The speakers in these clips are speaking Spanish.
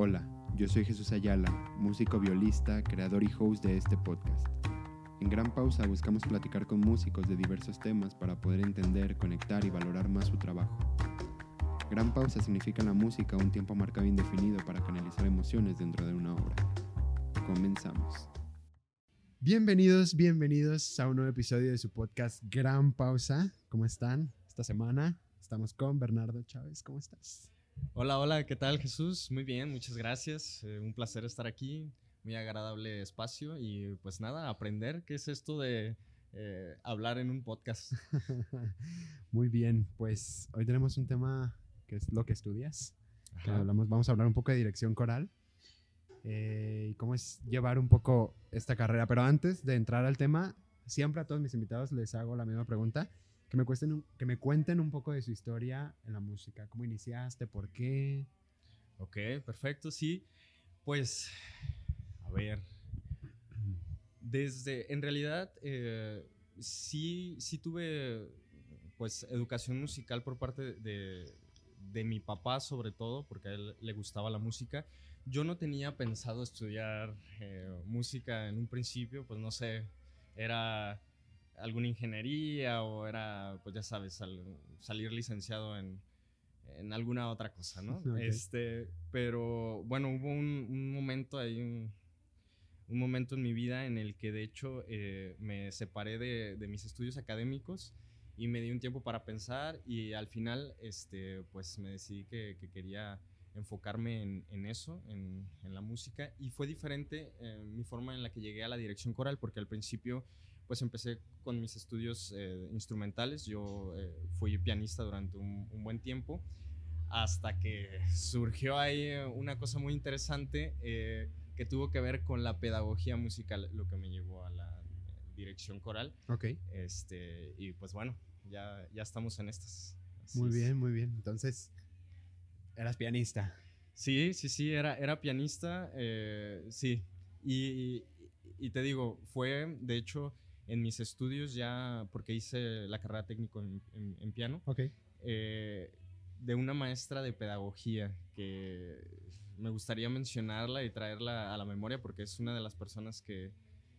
Hola, yo soy Jesús Ayala, músico violista, creador y host de este podcast. En Gran Pausa buscamos platicar con músicos de diversos temas para poder entender, conectar y valorar más su trabajo. Gran Pausa significa en la música un tiempo marcado e indefinido para canalizar emociones dentro de una obra. Comenzamos. Bienvenidos, bienvenidos a un nuevo episodio de su podcast Gran Pausa. ¿Cómo están esta semana? Estamos con Bernardo Chávez. ¿Cómo estás? Hola, hola, ¿qué tal Jesús? Muy bien, muchas gracias. Eh, un placer estar aquí, muy agradable espacio y pues nada, aprender qué es esto de eh, hablar en un podcast. muy bien, pues hoy tenemos un tema que es lo que estudias. hablamos, vamos a hablar un poco de dirección coral eh, y cómo es llevar un poco esta carrera. Pero antes de entrar al tema, siempre a todos mis invitados les hago la misma pregunta que me, cuesten que me cuenten un poco de su historia en la música. ¿Cómo iniciaste? ¿Por qué? Ok, perfecto, sí. Pues, a ver. Desde, en realidad, eh, sí, sí tuve, pues, educación musical por parte de, de mi papá, sobre todo, porque a él le gustaba la música. Yo no tenía pensado estudiar eh, música en un principio, pues no sé, era alguna ingeniería o era, pues ya sabes, salir licenciado en, en, alguna otra cosa, ¿no? Este, pero bueno, hubo un, momento ahí, un, momento en mi vida en el que de hecho eh, me separé de, de, mis estudios académicos y me di un tiempo para pensar y al final, este, pues me decidí que, que quería enfocarme en, en eso, en, en, la música y fue diferente eh, mi forma en la que llegué a la dirección coral porque al principio pues empecé con mis estudios eh, instrumentales. Yo eh, fui pianista durante un, buen tiempo hasta que surgió ahí una cosa muy interesante eh, que tuvo que ver con la pedagogía musical, lo que me llevó a la dirección coral. Ok. Este, y pues bueno, ya, ya estamos en estas. muy bien, muy bien. Entonces, eras pianista. Sí, sí, sí, era, era pianista, sí. Y, y, te digo, fue, de hecho, en mis estudios ya, porque hice la carrera técnico en, piano, eh, de una maestra de pedagogía que me gustaría mencionarla y traerla a la memoria porque es una de las personas que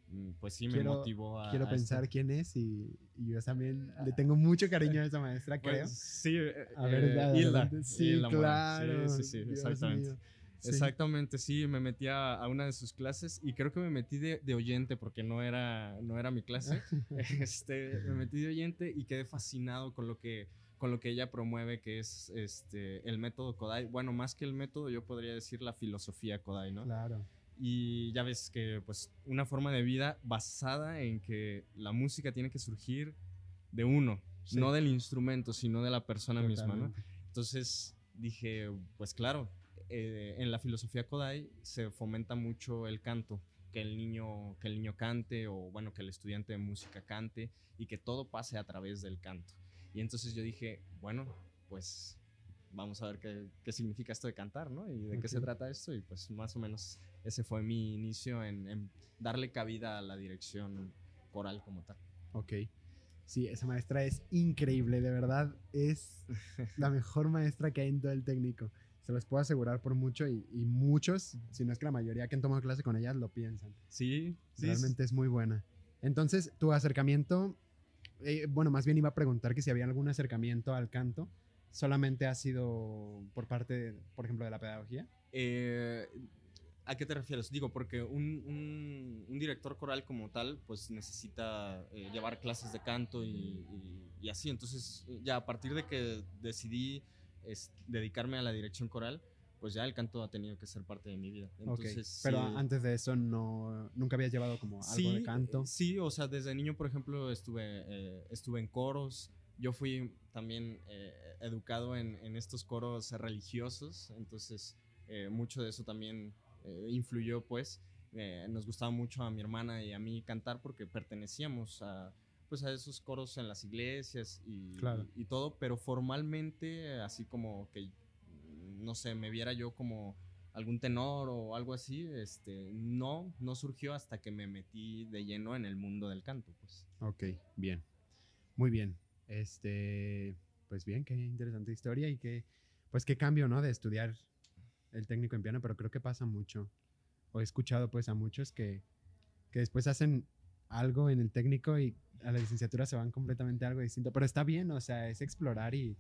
mm, pues sí me motivó a... Quiero pensar quién es y, yo también le tengo mucho cariño a esa maestra, pues creo. sí, a ver, eh, Hilda. Sí, claro. Sí, sí, sí, exactamente. Exactamente, sí, me metí a, una de sus clases y creo que me metí de, oyente porque no era, no era mi clase. este, me metí de oyente y quedé fascinado con lo que, con lo que ella promueve, que es este, el método Kodai. Bueno, más que el método, yo podría decir la filosofía Kodai, ¿no? Claro. Y ya ves que, pues, una forma de vida basada en que la música tiene que surgir de uno, no del instrumento, sino de la persona misma, ¿no? Entonces dije, pues claro, eh, en la filosofía Kodai se fomenta mucho el canto, que el niño que el niño cante o bueno que el estudiante de música cante y que todo pase a través del canto. Y entonces yo dije, bueno, pues vamos a ver qué, qué significa esto de cantar, ¿no? Y de qué se trata esto. Y pues más o menos ese fue mi inicio en, en, darle cabida a la dirección coral como tal. Ok. Sí, esa maestra es increíble, de verdad. Es la mejor maestra que hay en todo el técnico se les puedo asegurar por mucho y, muchos, si no es que la mayoría que han tomado clase con ellas lo piensan. Sí, Realmente es muy buena. Entonces, tu acercamiento, eh, bueno, más bien iba a preguntar que si había algún acercamiento al canto, solamente ha sido por parte, por ejemplo, de la pedagogía. Eh, ¿A qué te refieres? Digo, porque un, director coral como tal, pues necesita eh, llevar clases de canto y, y, así. Entonces, ya a partir de que decidí es dedicarme a la dirección coral, pues ya el canto ha tenido que ser parte de mi vida. Entonces, Pero antes de eso no, nunca habías llevado como algo de canto. Sí, o sea, desde niño, por ejemplo, estuve, eh, estuve en coros. Yo fui también eh, educado en, en, estos coros religiosos, entonces eh, mucho de eso también influyó, pues. nos gustaba mucho a mi hermana y a mí cantar porque pertenecíamos a pues a esos coros en las iglesias y, y, todo, pero formalmente, así como que, no sé, me viera yo como algún tenor o algo así, este, no, no surgió hasta que me metí de lleno en el mundo del canto, pues. Ok, bien, muy bien, este, pues bien, qué interesante historia y qué, pues qué cambio, ¿no? De estudiar el técnico en piano, pero creo que pasa mucho. O he escuchado pues a muchos que, que después hacen algo en el técnico y a la licenciatura se van completamente a algo distinto. Pero está bien, o sea, es explorar y,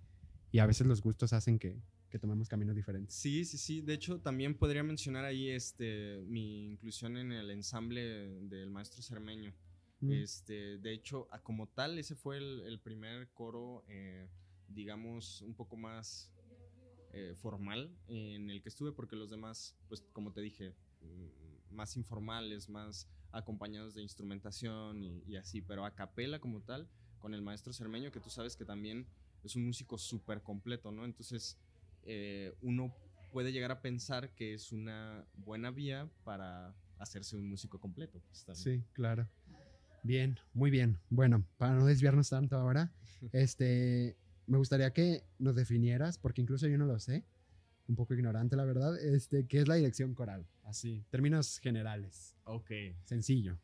y a veces los gustos hacen que, que tomemos caminos diferentes. Sí, sí, sí. De hecho, también podría mencionar ahí este, mi inclusión en el ensamble del maestro Cermeño. Mm. Este, de hecho, como tal, ese fue el, el primer coro, eh, digamos, un poco más eh, formal en el que estuve, porque los demás, pues como te dije, mm, más informales, más acompañados de instrumentación y, y así, pero a capela como tal, con el maestro Cermeño, que tú sabes que también es un músico súper completo, ¿no? Entonces, eh, uno puede llegar a pensar que es una buena vía para hacerse un músico completo. pues. Sí, claro. Bien, muy bien. Bueno, para no desviarnos tanto ahora, este, me gustaría que nos definieras, porque incluso yo no lo sé, un poco ignorante la verdad, este, ¿qué es la dirección coral? Así, términos generales, Ok, sencillo.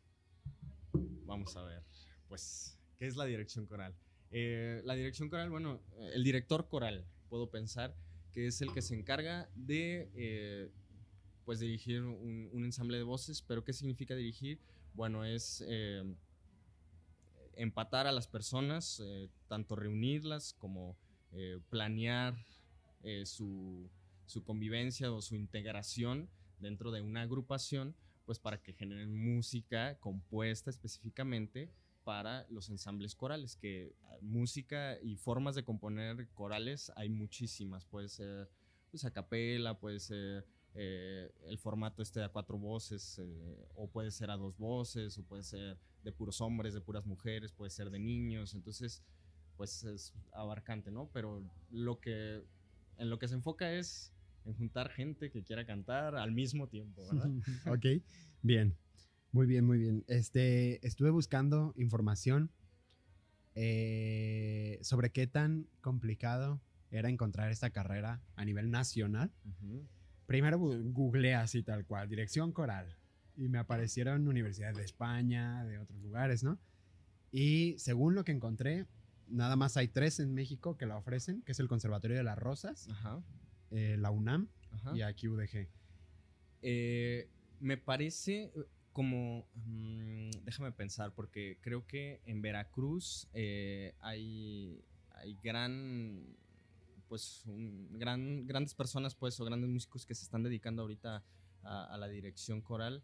vamos a ver. Pues, ¿qué es la dirección coral? Eh, la dirección coral, bueno, el director coral, puedo pensar, que es el que se encarga de, eh, pues, dirigir un, un ensamble de voces. ¿Pero qué significa dirigir? Bueno, es eh, empatar a las personas, tanto reunirlas como planear su, su convivencia o su integración dentro de una agrupación, pues para que generen música compuesta específicamente para los ensambles corales, que ah, música y formas de componer corales hay muchísimas, puede ser pues a capela, puede ser eh, el formato este a cuatro voces, eh, o puede ser a dos voces, o puede ser de puros hombres, de puras mujeres, puede ser de niños, entonces pues es abarcante, ¿no? Pero lo que en lo que se enfoca es en juntar gente que quiera cantar al mismo tiempo, ¿verdad? ok, bien. Muy bien, muy bien. Este, estuve buscando información eh, sobre qué tan complicado era encontrar esta carrera a nivel nacional. Ujú. Primero bu- googleé así tal cual, dirección coral. Y me aparecieron universidades de España, de otros lugares, ¿no? Y según lo que encontré, nada más hay tres en México que la ofrecen, que es el Conservatorio de las Rosas, Ajá, eh, la UNAM ajá. y aquí UDG. Eh, me parece como, mm, déjame pensar, porque creo que en Veracruz eh, hay, hay gran, pues, un gran, grandes personas, pues, o grandes músicos que se están dedicando ahorita a, a la dirección coral.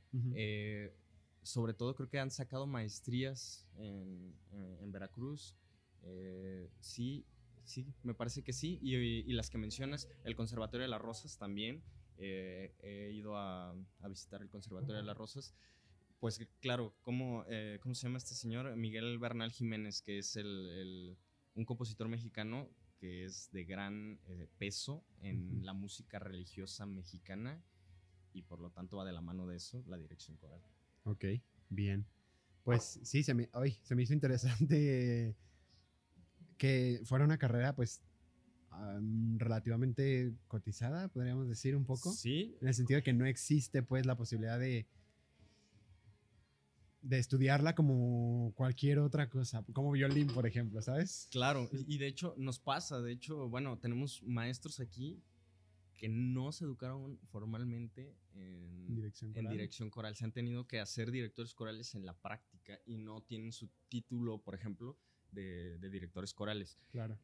Sobre todo creo que han sacado maestrías en, en- en Veracruz. Eh, sí, sí, me parece que sí. Y, y las que mencionas, el Conservatorio de las Rosas también. Eh, he ido a, a visitar el Conservatorio de las Rosas. Pues claro, ¿cómo, eh, ¿cómo se llama este señor? Miguel Bernal Jiménez, que es el, el- un compositor mexicano que es de gran eh, peso en Ujú. la música religiosa mexicana y por lo tanto va de la mano de eso la dirección coral. Ok, bien. Pues sí, se me, ay, se me hizo interesante que fuera una carrera, pues, am, relativamente cotizada, podríamos decir un poco. Sí, En el sentido de que no existe, pues, la posibilidad de, de estudiarla como cualquier otra cosa, como violín, por ejemplo, ¿sabes? claro. Y de hecho nos pasa, de hecho, bueno, tenemos maestros aquí que no se educaron formalmente en, Dirección en dirección coral. Se han tenido que hacer directores corales en la práctica y no tienen su título, por ejemplo, de, de directores corales. Claro.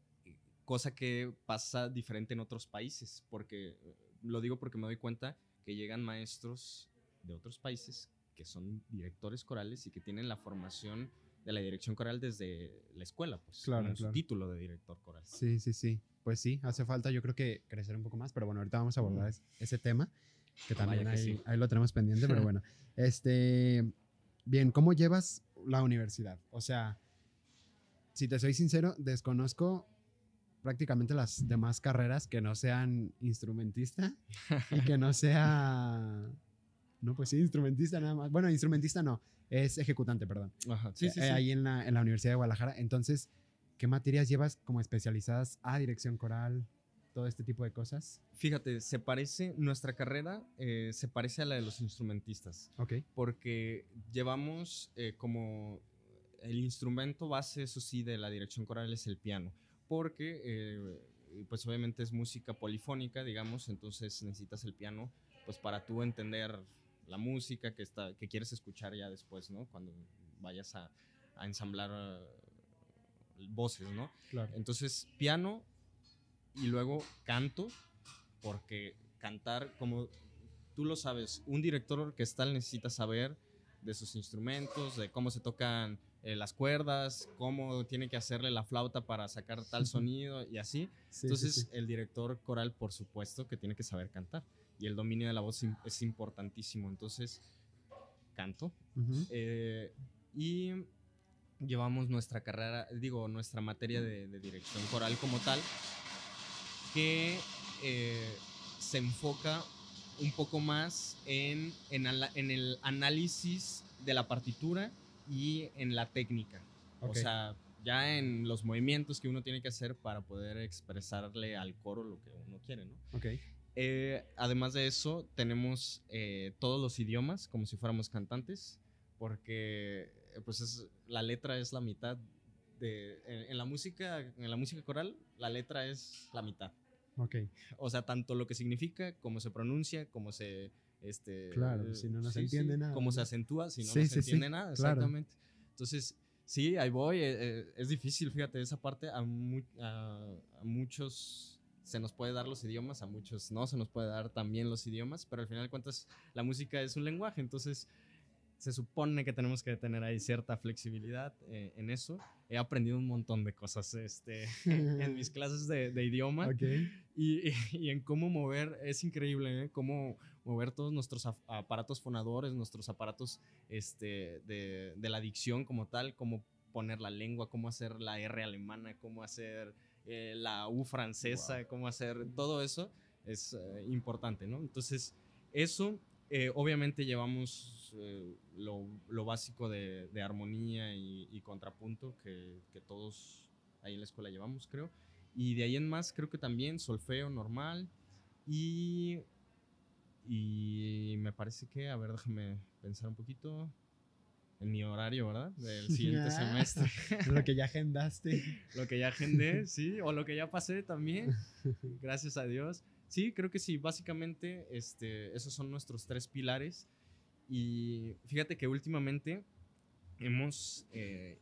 cosa que pasa diferente en otros países, porque eh, lo digo porque me doy cuenta que llegan maestros de otros países que son directores corales y que tienen la formación de la dirección coral desde la escuela, pues, Claro, con su título de director coral. Sí, sí, sí. Pues sí, hace falta yo creo que crecer un poco más, pero bueno, ahorita vamos a abordar Mm. es- ese tema, que también Vaya que ahí, sí. ahí lo tenemos pendiente, pero bueno. Este, bien, ¿cómo llevas la universidad? O sea, si te soy sincero, desconozco prácticamente las demás carreras que no sean instrumentista y que no sea... No, pues sí, instrumentista nada más. Bueno, instrumentista no, es ejecutante, perdón. Ajá, sí, sí, Eh, sí. Ahí en la, en la Universidad de Guadalajara. Entonces, ¿qué materias llevas como especializadas a dirección coral? Todo este tipo de cosas. Fíjate, se parece, nuestra carrera eh, se parece a la de los instrumentistas. Ok. porque llevamos eh, como el instrumento base, eso sí, de la dirección coral es el piano, porque eh, pues obviamente es música polifónica, digamos, entonces necesitas el piano pues para tú entender la música que, está, que quieres escuchar ya después, ¿no? Cuando vayas a, a ensamblar uh, voces, ¿no? Claro. Entonces, piano y luego canto, porque cantar, como tú lo sabes, un director orquestal necesita saber de sus instrumentos, de cómo se tocan eh, las cuerdas, cómo tiene que hacerle la flauta para sacar tal sonido y así. Sí, Entonces, sí. el director coral, por supuesto, que tiene que saber cantar. Y el dominio de la voz es importantísimo. Entonces, canto. Eh, y llevamos nuestra carrera, digo, nuestra materia de, de dirección coral como tal, que eh, se enfoca un poco más en, en el análisis de la partitura y en la técnica. Ok. O sea, ya en los movimientos que uno tiene que hacer para poder expresarle al coro lo que uno quiere, ¿no? Ok. Eh, además de eso, tenemos eh, todos los idiomas como si fuéramos cantantes, porque eh, pues es, la letra es la mitad de en, en la música en la música coral la letra es la mitad. Ok. O sea, tanto lo que significa, como se pronuncia, como se este Claro, eh, si no, no se entiende nada, Cómo se acentúa, si no, Sí, no sí, se sí, entiende nada, claro. exactamente. Entonces, sí, ahí voy. eh, eh, es difícil, fíjate, esa parte a, mu- a- a muchos se nos puede dar los idiomas, a muchos no se nos puede dar también los idiomas, pero al final de cuentas la música es un lenguaje, entonces se supone que tenemos que tener ahí cierta flexibilidad eh, en eso. He aprendido un montón de cosas este, en mis clases de, de idioma Ok. Y, y en cómo mover, es increíble, ¿eh? Cómo mover todos nuestros ap- aparatos fonadores, nuestros aparatos este, de, de la dicción como tal, cómo poner la lengua, cómo hacer la R alemana, cómo hacer eh, la U francesa, cómo hacer todo eso, es eh, importante, ¿no? Entonces, eso, eh, obviamente llevamos eh, lo, lo básico de, de armonía y, y contrapunto que, que todos ahí en la escuela llevamos, creo. Y de ahí en más, creo que también solfeo normal. Y. Y me parece que, a ver, déjame pensar un poquito. En mi horario, ¿verdad? Del siguiente semestre. Lo que ya agendaste. lo que ya agendé, sí. O lo que ya pasé también. Gracias a Dios. Sí, creo que sí. Básicamente, este, esos son nuestros tres pilares. Y fíjate que últimamente hemos eh,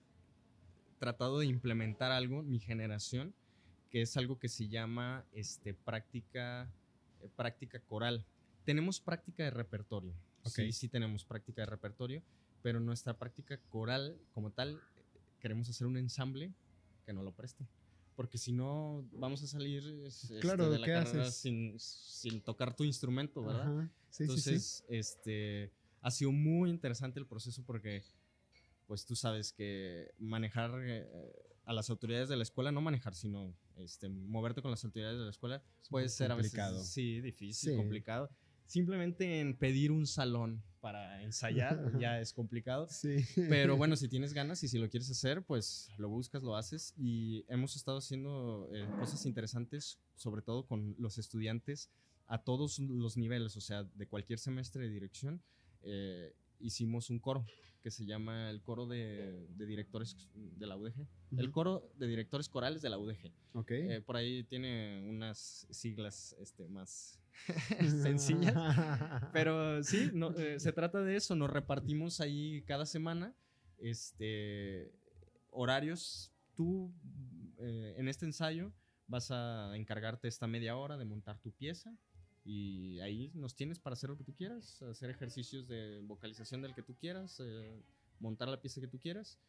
tratado de implementar algo, mi generación, que es algo que se llama este, práctica, eh, práctica coral. Tenemos práctica de repertorio. Ok. Sí, sí tenemos práctica de repertorio, pero nuestra práctica coral como tal, queremos hacer un ensamble que no lo preste. Porque si no, vamos a salir es- este, Claro, de la ¿qué carrera haces? sin, sin tocar tu instrumento, ¿verdad? Ajá. Sí, sí, sí. Entonces, este, ha sido muy interesante el proceso porque, pues tú sabes que manejar eh, a las autoridades de la escuela, no manejar, sino este, moverte con las autoridades de la escuela, Es puede ser a veces, complicado. sí, difícil, Sí. complicado. Simplemente en pedir un salón para ensayar ya es complicado. Sí. Pero bueno, si tienes ganas y si lo quieres hacer, pues lo buscas, lo haces. Y hemos estado haciendo eh, cosas interesantes, sobre todo con los estudiantes a todos los niveles, o sea, de cualquier semestre de dirección. eh, hicimos un coro que se llama el coro de, de directores de la UDG. El coro de directores corales de la UDG. Ok. Eh, por ahí tiene unas siglas este, más sencillas. Pero sí, no, eh, se trata de eso. Nos repartimos ahí cada semana este, horarios. Tú eh, en este ensayo vas a encargarte esta media hora de montar tu pieza y ahí nos tienes para hacer lo que tú quieras, hacer ejercicios de vocalización del que tú quieras, eh, montar la pieza que tú quieras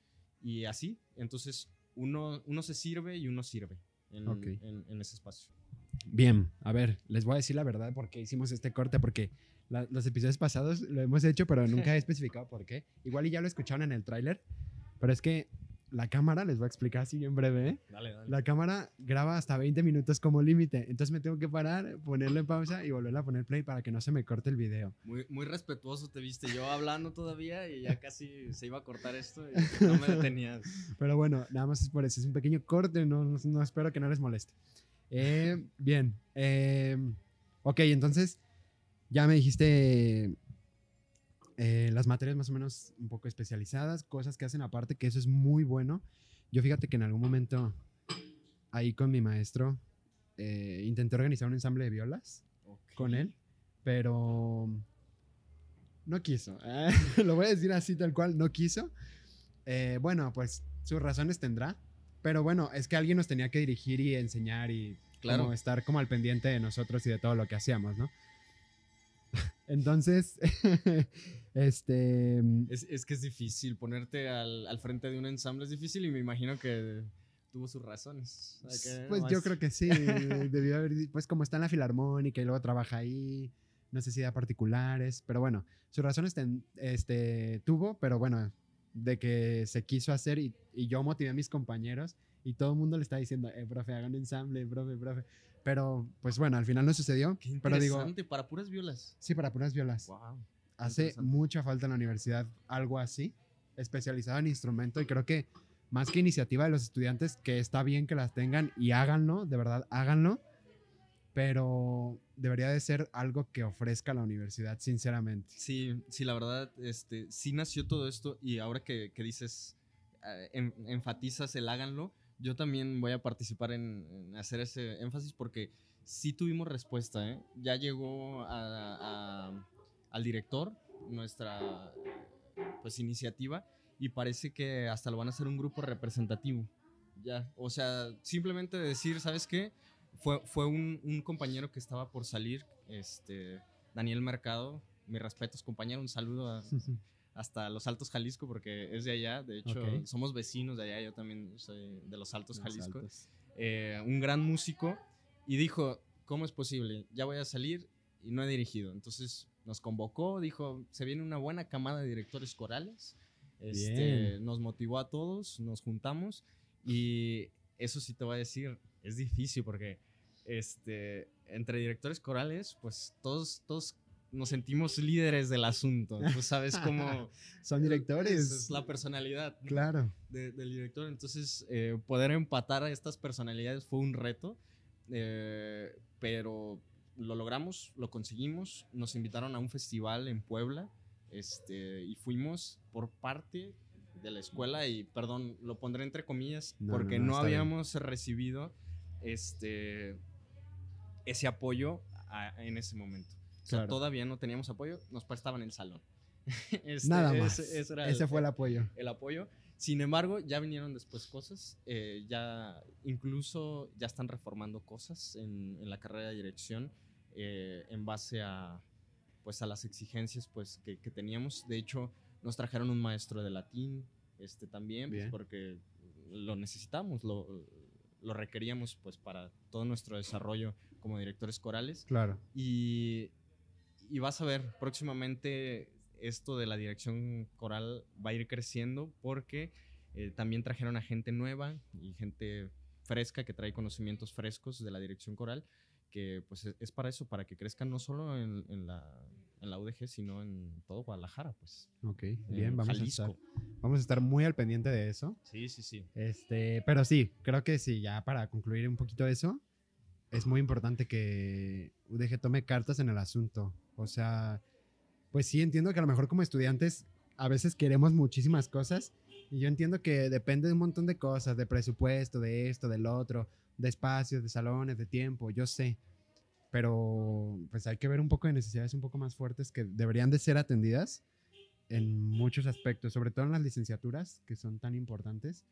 y así. Entonces uno, uno se sirve y uno sirve en, Ok. en- en ese espacio. Bien, a ver, les voy a decir la verdad por qué hicimos este corte, porque la- los episodios pasados lo hemos hecho, pero nunca he especificado por qué. Igual y ya lo escucharon en el tráiler, pero es que la cámara, les voy a explicar así en breve, ¿eh? Dale, dale. La cámara graba hasta 20 minutos como límite, entonces me tengo que parar, ponerle pausa y volverle a poner play para que no se me corte el video. Muy, muy respetuoso te viste. Yo hablando todavía y ya casi se iba a cortar esto y no me detenías. Pero bueno, nada más es por eso, es un pequeño corte, no, no- no espero que no les moleste. Eh, bien, eh, ok, entonces ya me dijiste eh, las materias más o menos un poco especializadas, cosas que hacen aparte, que eso es muy bueno. Yo fíjate que en algún momento ahí con mi maestro eh, intenté organizar un ensamble de violas con él, pero no quiso. Lo voy a decir así tal cual, no quiso. Eh, bueno, pues sus razones tendrá, pero bueno, es que alguien nos tenía que dirigir y enseñar y Claro. como estar como al pendiente de nosotros y de todo lo que hacíamos, ¿no? Entonces, este, Es, es que es difícil ponerte al, al frente de un ensamble, es difícil y me imagino que tuvo sus razones. O sea, que pues yo creo que sí, debió haber, pues como está en la filarmónica y luego trabaja ahí, no sé si da particulares, pero bueno, sus razones ten- este, tuvo, pero bueno, de que se quiso hacer y, y yo motivé a mis compañeros y todo el mundo le está diciendo, eh, profe, hagan un ensamble, profe, profe. Pero, pues bueno, al final no sucedió. Qué pero digo, para puras violas. sí, para puras violas. Wow. Hace mucha falta en la universidad algo así, especializado en instrumento, y creo que más que iniciativa de los estudiantes, que está bien que las tengan y háganlo, de verdad, háganlo, pero debería de ser algo que ofrezca la universidad, sinceramente. Sí, sí, la verdad, este, sí nació todo esto y ahora que, que dices, eh, en- enfatizas el háganlo, yo también voy a participar en, en hacer ese énfasis porque sí tuvimos respuesta, ¿eh? Ya llegó a- a- al director nuestra pues iniciativa y parece que hasta lo van a hacer un grupo representativo. Ya, o sea, simplemente decir, ¿sabes qué? Fue, fue un, un compañero que estaba por salir, este, Daniel Mercado, mis respetos, compañero, un saludo a- hasta Los Altos Jalisco porque es de allá, de hecho somos vecinos de allá, yo también soy de Los Altos Los Jalisco, altos. Eh, un gran músico y dijo, ¿cómo es posible? Ya voy a salir y no he dirigido, entonces nos convocó, dijo, se viene una buena camada de directores corales, este, nos motivó a todos, nos juntamos y eso sí te voy a decir, es difícil porque este, entre directores corales, pues todos, todos nos sentimos líderes del asunto. Tú sabes cómo... Son directores. Es, la personalidad ¿no? Claro. de- del director. Entonces, eh, poder empatar a estas personalidades fue un reto, eh, pero lo logramos, lo conseguimos. Nos invitaron a un festival en Puebla este, y fuimos por parte de la escuela y, perdón, lo pondré entre comillas, No, porque no, no, está bien. habíamos recibido este, ese apoyo a- en ese momento. O sea, Claro. todavía no teníamos apoyo, nos prestaban el salón. Este, Nada más. ese- ese era Ese el- fue el apoyo. el apoyo. Sin embargo, ya vinieron después cosas, eh, ya incluso ya están reformando cosas en, en la carrera de dirección eh, en base a, pues, a las exigencias pues, que, que teníamos. De hecho, nos trajeron un maestro de latín este, también, pues, porque lo necesitamos, lo, lo requeríamos pues, para todo nuestro desarrollo como directores corales. Claro. Y, y vas a ver, próximamente esto de la dirección coral va a ir creciendo porque eh, también trajeron a gente nueva y gente fresca que trae conocimientos frescos de la dirección coral, que pues es, es para eso, para que crezcan no solo en, en la, en la UDG, sino en todo Guadalajara, pues. Ok, en bien, vamos a, estar, vamos a estar muy al pendiente de eso. Sí, sí, sí. Este, pero sí, creo que sí, ya para concluir un poquito eso, es muy importante que UDG tome cartas en el asunto. O sea, pues sí, entiendo que a lo mejor como estudiantes a veces queremos muchísimas cosas y yo entiendo que depende de un montón de cosas, de presupuesto, de esto, del otro, de espacios, de salones, de tiempo, yo sé. Pero pues hay que ver un poco de necesidades un poco más fuertes que deberían de ser atendidas en muchos aspectos, sobre todo en las licenciaturas que son tan importantes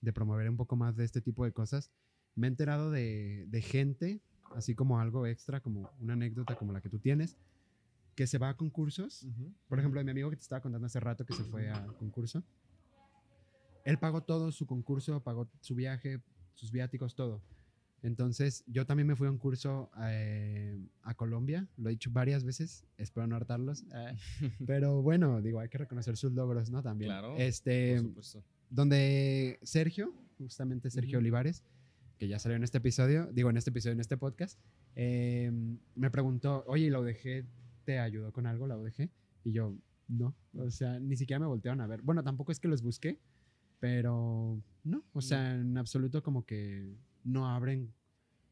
de promover un poco más de este tipo de cosas. Me he enterado de, de gente, así como algo extra, como una anécdota como la que tú tienes, que se va a concursos. Por ejemplo, de mi amigo que te estaba contando hace rato que se fue a concurso. Él pagó todo su concurso, pagó su viaje, sus viáticos, todo. Entonces, yo también me fui a un curso eh, a Colombia, lo he dicho varias veces, espero no hartarlos. eh, pero bueno, digo, hay que reconocer sus logros, ¿no? También. Claro, Este, Por supuesto. donde Sergio, justamente Sergio Ujú. Olivares, que ya salió en este episodio, digo en este episodio, en este podcast, eh, me preguntó, oye, ¿y la UDG te ayudó con algo, la UDG? Y yo, no, o sea, ni siquiera me voltearon a ver. Bueno, tampoco es que los busqué, pero no, o sea, en absoluto como que no abren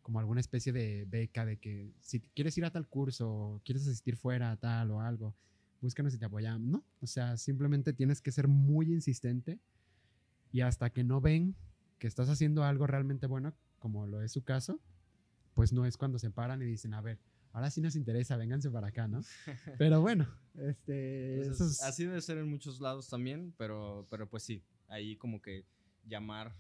como alguna especie de beca de que si quieres ir a tal curso, quieres asistir fuera a tal o algo, búscanos y te apoyamos. No, o sea, simplemente tienes que ser muy insistente y hasta que no ven que estás haciendo algo realmente bueno, como lo es su caso, pues no es cuando se paran y dicen, a ver, ahora sí nos interesa, vénganse para acá, ¿no? Pero bueno, este... Entonces, Así debe ser en muchos lados también, pero, pero pues sí, ahí como que llamar,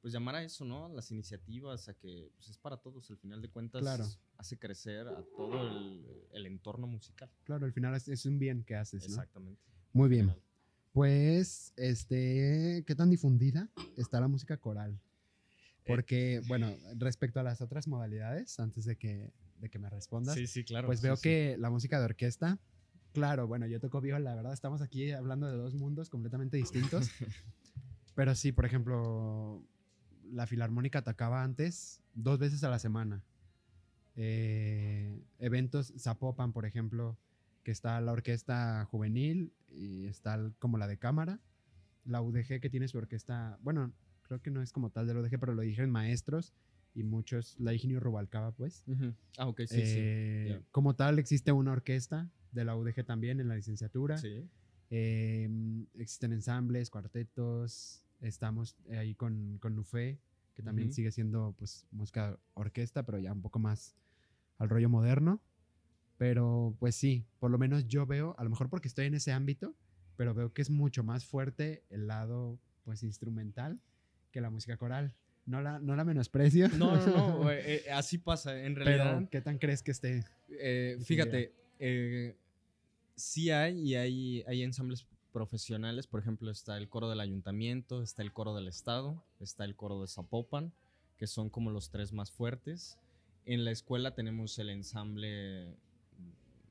pues llamar a eso, ¿no? Las iniciativas, a que pues es para todos, al final de cuentas Claro. hace crecer a todo el, el entorno musical. Claro, al final es, es un bien que haces, ¿no? Exactamente. Muy bien. Pues, este, ¿qué tan difundida está la música coral? Porque, bueno, respecto a las otras modalidades, antes de que, de que me respondas, Sí, sí, claro. pues veo sí. que la música de orquesta, claro, bueno, yo toco viola, la verdad, estamos aquí hablando de dos mundos completamente distintos. pero sí, por ejemplo, la filarmónica atacaba antes dos veces a la semana. Eh, eventos Zapopan, por ejemplo, que está la orquesta juvenil y está como la de cámara. La UDG que tiene su orquesta, bueno, creo que no es como tal de la UDG, pero lo dijeron maestros y muchos, la Higinio Rubalcaba, pues. Ujú. Ah, ok, sí, Eh, ya. Como tal, existe una orquesta de la UDG también en la licenciatura. sí. Sí. Eh, existen ensambles, cuartetos. Estamos ahí con, con Nufé, que también Ujú. sigue siendo pues música orquesta, pero ya un poco más al rollo moderno. Pero pues sí, por lo menos yo veo, a lo mejor porque estoy en ese ámbito, pero veo que es mucho más fuerte el lado pues instrumental que la música coral. No la, no la menosprecio. No, no, no, eh, eh, así pasa. En realidad, pero ¿qué tan crees que esté? Eh, fíjate, eh, sí hay y hay, hay ensambles profesionales. Por ejemplo, está el coro del ayuntamiento, está el coro del estado, está el coro de Zapopan, que son como los tres más fuertes. En la escuela tenemos el ensamble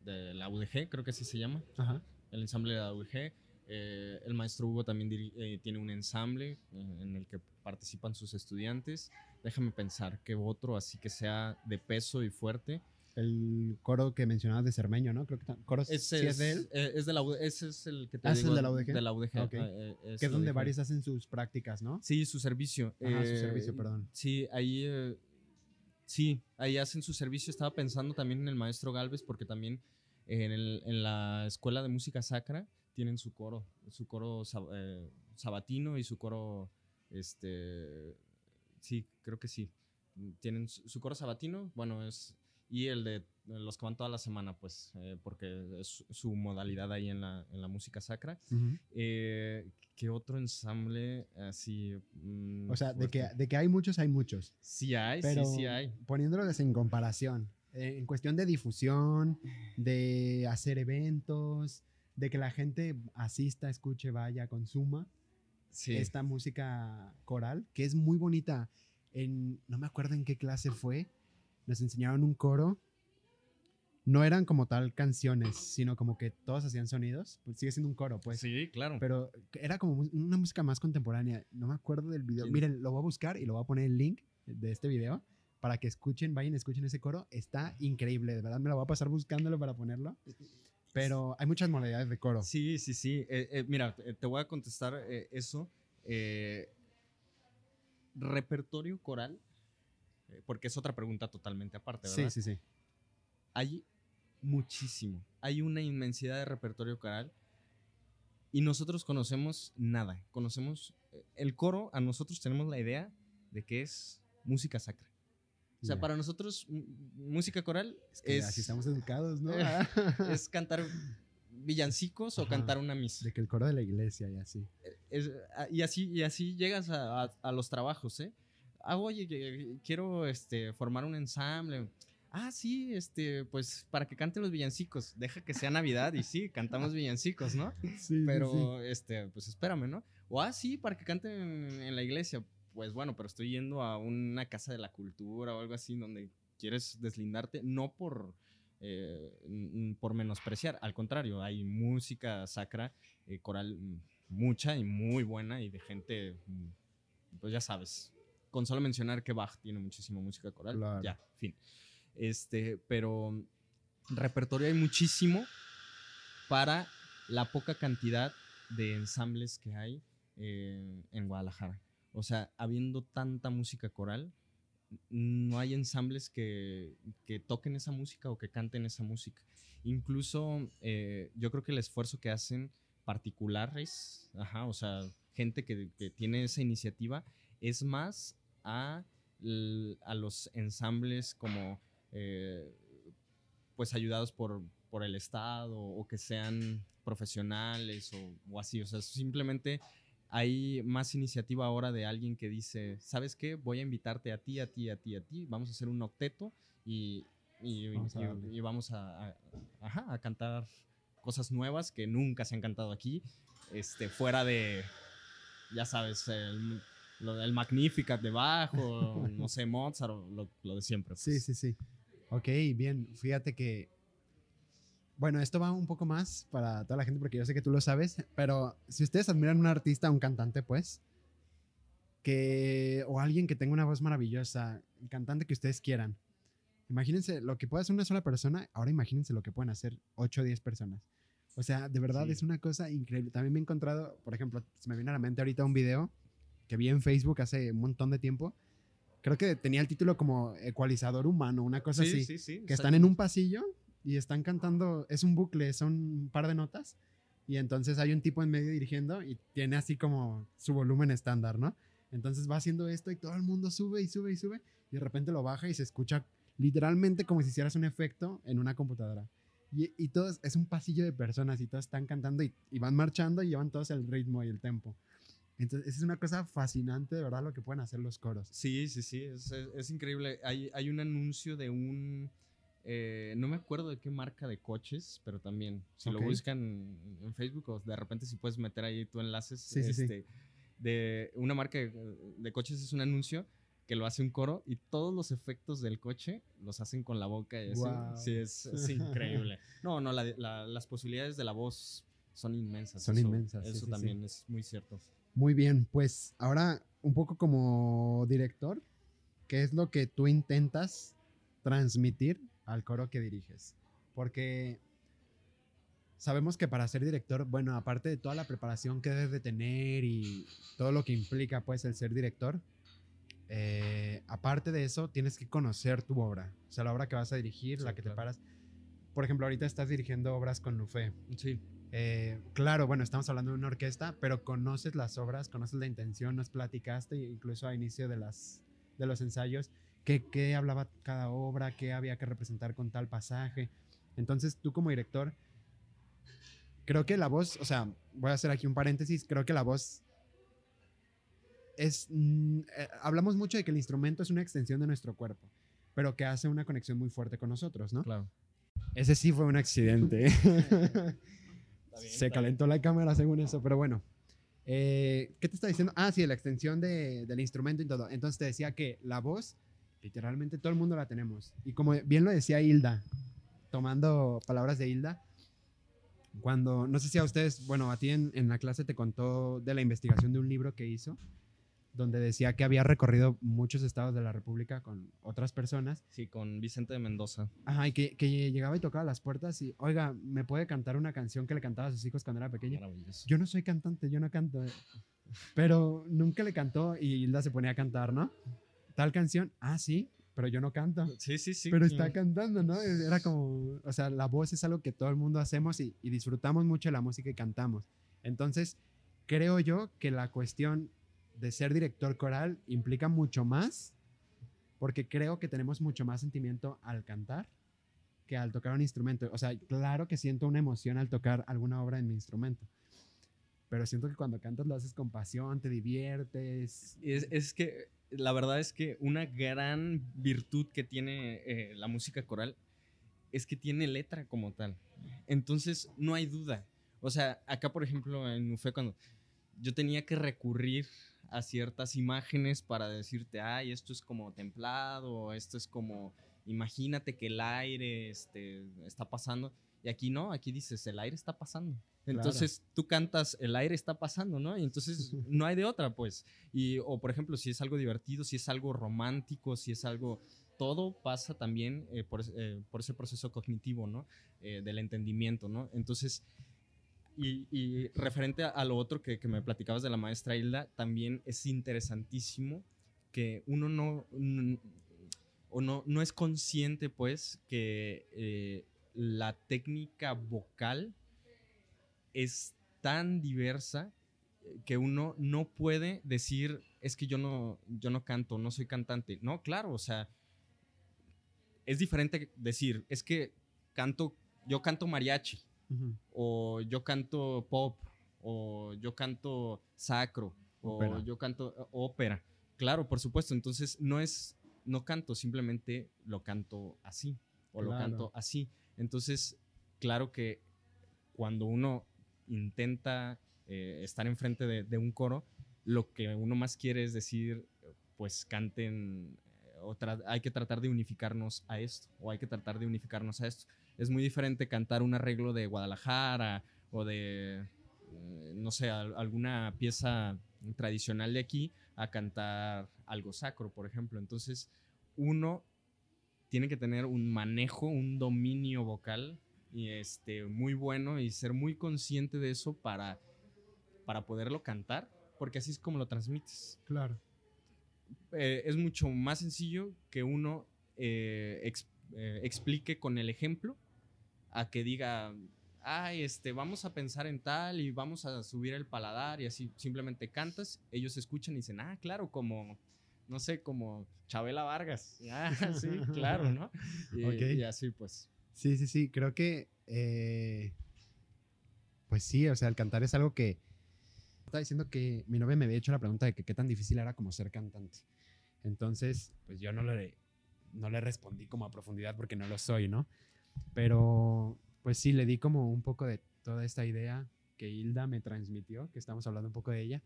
de la UDG, creo que así se llama, Ajá. el ensamble de la UDG. Eh, el maestro Hugo también eh, tiene un ensamble eh, en el que participan sus estudiantes. Déjame pensar que otro así que sea de peso y fuerte. El coro que mencionabas de Cermeño, ¿no? Creo que coro sí Ese es de él. es de la ese es el que te Ah, ¿es digo, de la UDG? De la UDG. Ok. eh, es Que es donde varios hacen sus prácticas, ¿no? Sí, su servicio. Ajá, su servicio, perdón. Sí, ahí. sí, ahí hacen su servicio. Estaba pensando también en el maestro Galvez, porque también en, el- en la escuela de música sacra tienen su coro, su coro eh, sabatino y su coro. Este. Sí, creo que sí. Tienen su, su coro sabatino, bueno, es. Y el de los que van toda la semana, pues, eh, porque es su modalidad ahí en la, en la música sacra. Eh, ¿Qué otro ensamble así? mm, O sea, de que, de que hay muchos, hay muchos. Sí hay, Pero sí, sí hay. poniéndolos en comparación, en cuestión de difusión, de hacer eventos, de que la gente asista, escuche, vaya, consuma Sí. esta música coral, que es muy bonita. En, no me acuerdo en qué clase fue, nos enseñaron un coro. No eran como tal canciones, sino como que todos hacían sonidos. Pues sigue siendo un coro, pues. sí, claro. Pero era como una música más contemporánea. No me acuerdo del video. Sí. Miren, lo voy a buscar y lo voy a poner el link de este video para que escuchen, vayan, escuchen ese coro. Está increíble, de verdad me lo voy a pasar buscándolo para ponerlo. Pero hay muchas modalidades de coro. Sí, sí, sí. Eh, eh, mira, te voy a contestar eh, eso. Eh, repertorio coral, eh, porque es otra pregunta totalmente aparte, ¿verdad? sí, sí, sí. hay muchísimo. Hay una inmensidad de repertorio coral y nosotros conocemos nada. Conocemos eh, el coro, a nosotros tenemos la idea de que es música sacra. O sea, para nosotros música coral Es que es, así estamos educados, ¿no? Eh, es cantar villancicos o cantar una misa. de que el coro de la iglesia y así. Es- a- y, así, y así llegas a, a- a los trabajos, ¿eh? Ah, oye, que- quiero este, formar un ensamble. Ah, sí, este, pues para que canten los villancicos. Deja que sea Navidad y sí, cantamos villancicos, ¿no? Sí, Pero, este, pues espérame, ¿no? O ah, sí, para que canten en, en la iglesia. Pues bueno, pero estoy yendo a una casa de la cultura o algo así donde quieres deslindarte, no por, eh, por menospreciar, al contrario, hay música sacra, eh, coral, mm, mucha y muy buena y de gente, mm, pues ya sabes, con solo mencionar que Bach tiene muchísima música coral, Claro. ya, fin. Este, pero repertorio hay muchísimo para la poca cantidad de ensambles que hay eh, en Guadalajara. O sea, habiendo tanta música coral, no hay ensambles que, que toquen esa música o que canten esa música. Incluso eh, yo creo que el esfuerzo que hacen particulares, ajá, o sea, gente que, que tiene esa iniciativa, es más a a los ensambles como eh, pues ayudados por, por el Estado o que sean profesionales o, o así. O sea, simplemente hay más iniciativa ahora de alguien que dice, ¿sabes qué? Voy a invitarte a ti, a ti, a ti, a ti. Vamos a hacer un octeto y, y- Vamos a y- darle. y vamos a, a- ajá, a cantar cosas nuevas que nunca se han cantado aquí, este, fuera de, ya sabes, el, lo del Magnificat de Bach o, no sé, Mozart o lo, lo de siempre. Sí, pues. sí, sí. Ok, bien. Fíjate que. Bueno, esto va un poco más para toda la gente porque yo sé que tú lo sabes, pero si ustedes admiran a un artista, a un cantante, pues, que. o alguien que tenga una voz maravillosa, el cantante que ustedes quieran, imagínense lo que puede hacer una sola persona, ahora imagínense lo que pueden hacer 8 o 10 personas. O sea, de verdad Sí. es una cosa increíble. También me he encontrado, por ejemplo, se me viene a la mente ahorita un video que vi en Facebook hace un montón de tiempo. Creo que tenía el título como ecualizador humano, una cosa Sí, así sí, sí. que están en un pasillo y están cantando, es un bucle, son un par de notas y entonces hay un tipo en medio dirigiendo y tiene así como su volumen estándar, ¿no? Entonces va haciendo esto y todo el mundo sube y sube y sube y de repente lo baja y se escucha literalmente como si hicieras un efecto en una computadora. Y, y todos, es un pasillo de personas y todos están cantando y, y van marchando y llevan todos el ritmo y el tempo. Entonces es una cosa fascinante de verdad lo que pueden hacer los coros. Sí, sí, sí, es, es- es increíble. Hay, hay un anuncio de un, eh, no me acuerdo de qué marca de coches, pero también, si lo buscan en Facebook o de repente si puedes meter ahí tu enlaces, Sí, sí, sí. este, de una marca de, de coches es un anuncio que lo hace un coro y todos los efectos del coche los hacen con la boca y. Sí, es, es increíble. No, no, la- la- las posibilidades de la voz son inmensas. Son eso- inmensas, Eso también es muy cierto. Muy bien, pues ahora un poco como director, ¿qué es lo que tú intentas transmitir al coro que diriges? Porque sabemos que para ser director, bueno, aparte de toda la preparación que debes de tener y todo lo que implica pues el ser director, eh, aparte de eso tienes que conocer tu obra, o sea, la obra que vas a dirigir, Sí, la que te claro. paras. Por ejemplo, ahorita estás dirigiendo obras con Nufé. Sí. Eh, claro, bueno, estamos hablando de una orquesta, pero conoces las obras, conoces la intención, nos platicaste incluso a inicio de, las, de los ensayos qué, qué hablaba cada obra, qué había que representar con tal pasaje. Entonces, tú como director, creo que la voz, o sea, voy a hacer aquí un paréntesis, creo que la voz es... mm, eh, hablamos mucho de que el instrumento es una extensión de nuestro cuerpo, pero que hace una conexión muy fuerte con nosotros, ¿no? Claro. Ese sí fue un accidente. Se calentó la cámara según eso, pero bueno. Eh, ¿Qué te está diciendo? Ah, sí, la extensión de- del instrumento y todo. Entonces te decía que la voz, literalmente todo el mundo la tenemos. Y como bien lo decía Hilda, tomando palabras de Hilda, cuando, no sé si a ustedes, bueno, a ti en, en la clase te contó de la investigación de un libro que hizo, donde decía que había recorrido muchos estados de la República con otras personas Sí, con Vicente de Mendoza. Ajá, y que, que llegaba y tocaba las puertas y, oiga, ¿me puede cantar una canción que le cantaba a sus hijos cuando era pequeño? Maravilloso. Yo no soy cantante, yo no canto. Pero nunca le cantó y Hilda se ponía a cantar, ¿no? Tal canción, ah, sí, pero yo no canto. Sí, sí, sí. Pero está cantando, ¿no? Era como, o sea, la voz es algo que todo el mundo hacemos y, y disfrutamos mucho de la música y cantamos. Entonces, creo yo que la cuestión de ser director coral implica mucho más, porque creo que tenemos mucho más sentimiento al cantar que al tocar un instrumento. O sea, claro que siento una emoción al tocar alguna obra en mi instrumento, pero siento que cuando cantas lo haces con pasión, te diviertes. Es, es que la verdad es que una gran virtud que tiene eh, la música coral es que tiene letra como tal. Entonces, no hay duda. O sea, acá, por ejemplo, en UFE, cuando yo tenía que recurrir a ciertas imágenes para decirte, ay, esto es como templado, esto es como, imagínate que el aire este, está pasando. Y aquí no, aquí dices, el aire está pasando. Claro. Entonces tú cantas, el aire está pasando, ¿no? Y entonces no hay de otra, pues. Y, o por ejemplo, si es algo divertido, si es algo romántico, si es algo... Todo pasa también eh, por, eh, por ese proceso cognitivo, ¿no? Eh, del entendimiento, ¿no? Entonces, y, y referente a, a lo otro que, que me platicabas de la maestra Hilda, también es interesantísimo que uno no, n- o no, no es consciente, pues, que eh, la técnica vocal es tan diversa que uno no puede decir es que yo no, yo no canto, no soy cantante. No, claro, o sea, es diferente decir, es que canto, yo canto mariachi, o yo canto pop, o yo canto sacro, o yo canto ópera. Claro, por supuesto. Entonces, no es, no canto, simplemente lo canto así, o lo canto así. Entonces, claro que cuando uno intenta eh, estar enfrente de, un coro, lo que uno más quiere es decir, pues canten, eh, hay que tratar de unificarnos a esto, o hay que tratar de unificarnos a esto. Es muy diferente cantar un arreglo de Guadalajara o de, eh, no sé, alguna pieza tradicional de aquí a cantar algo sacro, por ejemplo. Entonces, uno tiene que tener un manejo, un dominio vocal y este, muy bueno y ser muy consciente de eso para, para poderlo cantar, porque así es como lo transmites. Claro. Eh, es mucho más sencillo que uno eh, eh, explique con el ejemplo a que diga, ay, este, vamos a pensar en tal y vamos a subir el paladar y así simplemente cantas, ellos escuchan y dicen, ah, claro, como, no sé, como Chabela Vargas. Ah, sí, claro, ¿no? y así pues. Sí, sí, sí. Creo que. Eh, pues sí, o sea, el cantar es algo que. Estaba diciendo que mi novia me había hecho la pregunta de que qué tan difícil era como ser cantante. Entonces, pues yo no le, no le respondí como a profundidad porque no lo soy, ¿no? Pero, pues sí, le di como un poco de toda esta idea que Hilda me transmitió, que estamos hablando un poco de ella,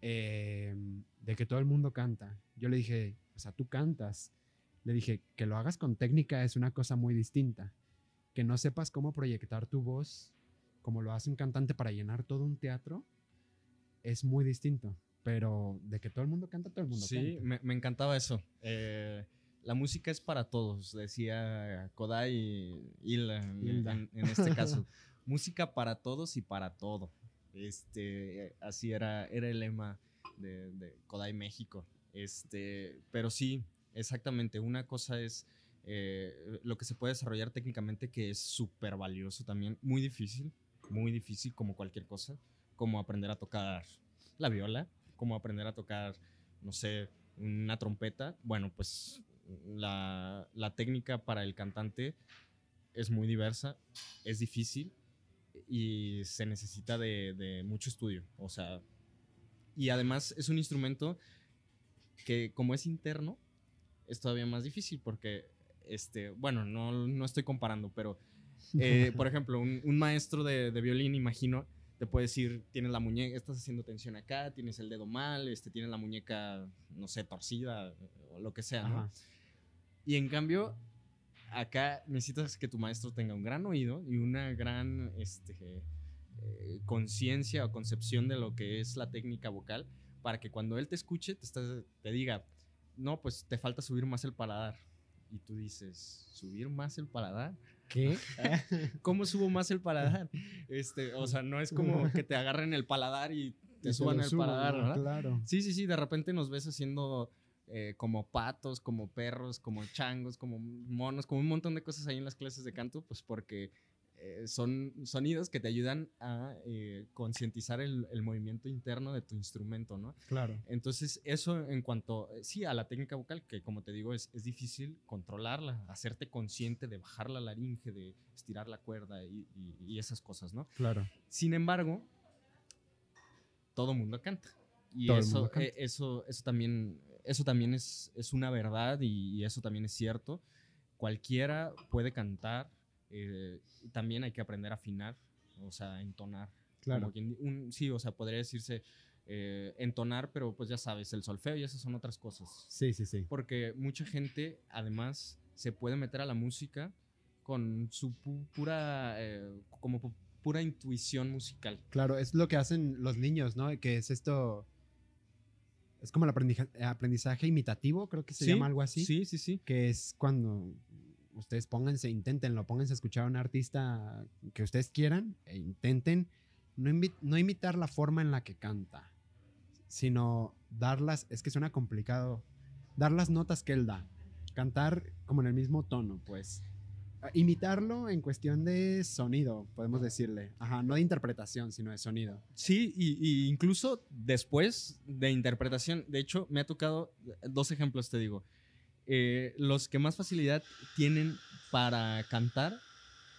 eh, de que todo el mundo canta. Yo le dije, o sea, tú cantas, le dije, que lo hagas con técnica es una cosa muy distinta. Que no sepas cómo proyectar tu voz como lo hace un cantante para llenar todo un teatro es muy distinto. Pero de que todo el mundo canta, todo el mundo canta. Sí, me, encantaba eso. Eh, la música es para todos, decía Kodai y Hilda, En, este caso. música para todos y para todo. Este, así era, era el lema de, Kodai México. Este, pero sí, Exactamente, una cosa es eh, lo que se puede desarrollar técnicamente, que es súper valioso también, muy difícil, muy difícil como cualquier cosa, como aprender a tocar la viola, como aprender a tocar, no sé, una trompeta. Bueno, pues la, técnica para el cantante es muy diversa, es difícil y se necesita de, de mucho estudio, o sea, y además es un instrumento que como es interno, es todavía más difícil porque, este, bueno, no, no estoy comparando, pero, eh, por ejemplo, un, maestro de, de, violín, imagino, te puede decir, tienes la muñeca, estás haciendo tensión acá, tienes el dedo mal, este, tienes la muñeca, no sé, torcida o lo que sea, ¿no? Y en cambio, acá necesitas que tu maestro tenga un gran oído y una gran este, eh, conciencia o concepción de lo que es la técnica vocal para que cuando él te escuche te, te diga, no, pues te falta subir más el paladar. Y tú dices, ¿subir más el paladar? ¿Qué? ¿Cómo subo más el paladar? Este, o sea, no es como que te agarren el paladar y te suban el paladar, ¿verdad? Claro. Sí, sí, sí, de repente nos ves haciendo eh, como patos, como perros, como changos, como monos, como un montón de cosas ahí en las clases de canto, pues porque eh, son sonidos que te ayudan a eh, concientizar el, movimiento interno de tu instrumento, ¿no? Claro. Entonces, eso en cuanto, eh, sí, a la técnica vocal, que como te digo, es, es, difícil controlarla, hacerte consciente de bajar la laringe, de estirar la cuerda y, y, esas cosas, ¿no? Claro. Sin embargo, todo mundo canta. Y eso, eso, eso también, eso también es, es una verdad y eso también es cierto. Cualquiera puede cantar eh, también hay que aprender a afinar, o sea, entonar. Claro. sí, o sea, podría decirse eh, entonar, pero pues ya sabes, el solfeo y esas son otras cosas. Sí, sí, sí. Porque mucha gente, además, se puede meter a la música con su pura, eh, como pura intuición musical. Claro, es lo que hacen los niños, ¿no? Que es esto... Es como el aprendizaje, imitativo, creo que se llama algo así. Sí, sí, sí. Que es cuando ustedes pónganse, inténtenlo, pónganse a escuchar a un artista que ustedes quieran e intenten no, no imitar la forma en la que canta, sino darlas, es que suena complicado, dar las notas que él da, cantar como en el mismo tono, pues. Imitarlo en cuestión de sonido, podemos decirle. Ajá, no de interpretación, sino de sonido. Sí, y, y incluso después de interpretación, de hecho, me ha tocado dos ejemplos, te digo. Eh, los que más facilidad tienen para cantar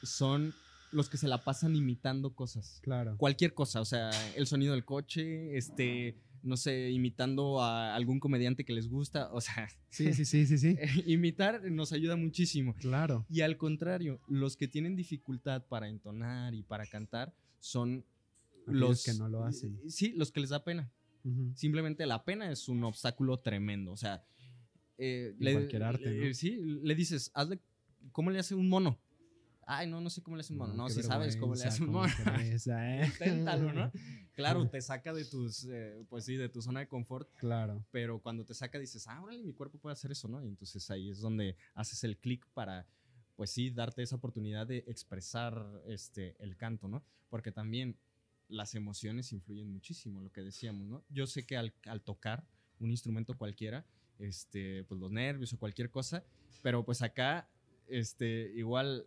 son los que se la pasan imitando cosas. Claro. Cualquier cosa, o sea, el sonido del coche, este, no sé, imitando a algún comediante que les gusta, o sea, Sí, sí, sí, sí, sí. imitar nos ayuda muchísimo. Claro. Y al contrario, los que tienen dificultad para entonar y para cantar son Aquellos los que no lo hacen. Sí, los que les da pena. Simplemente la pena es un obstáculo tremendo. O sea, eh, cualquier arte, le- ¿no? Sí, le dices, hazle, ¿cómo le hace un mono? Ay, no, no sé cómo le hace un mono. No, qué si sabes cómo le hace un mono. pereza, ¿eh? Inténtalo, ¿no? Claro, te saca de tus, eh, pues sí, de tu zona de confort, Claro. pero cuando te saca dices, ah, órale, mi cuerpo puede hacer eso, ¿no? Y entonces ahí es donde haces el clic para, pues sí, darte esa oportunidad de expresar este, el canto, ¿no? Porque también las emociones influyen muchísimo, lo que decíamos, ¿no? Yo sé que al, al tocar un instrumento cualquiera, este, pues los nervios o cualquier cosa, pero pues acá, este, igual,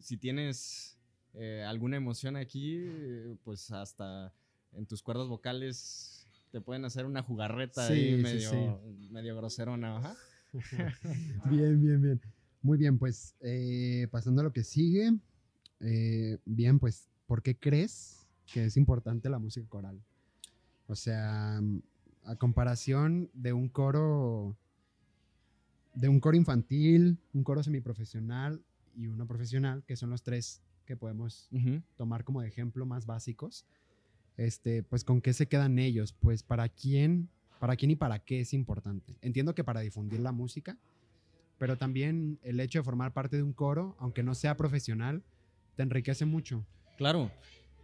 si tienes eh, alguna emoción aquí, eh, pues hasta en tus cuerdas vocales te pueden hacer una jugarreta Sí, ahí medio, sí. medio groserona, ajá. bien, bien, bien. Muy bien, pues eh, pasando a lo que sigue. eh, bien, pues, ¿por qué crees que es importante la música coral? O sea, a comparación de un coro, de un coro infantil, un coro semiprofesional y uno profesional, que son los tres que podemos tomar como ejemplo más básicos, este, pues con qué se quedan ellos, pues para quién, para quién y para qué es importante. Entiendo que para difundir la música, pero también el hecho de formar parte de un coro, aunque no sea profesional, te enriquece mucho. Claro,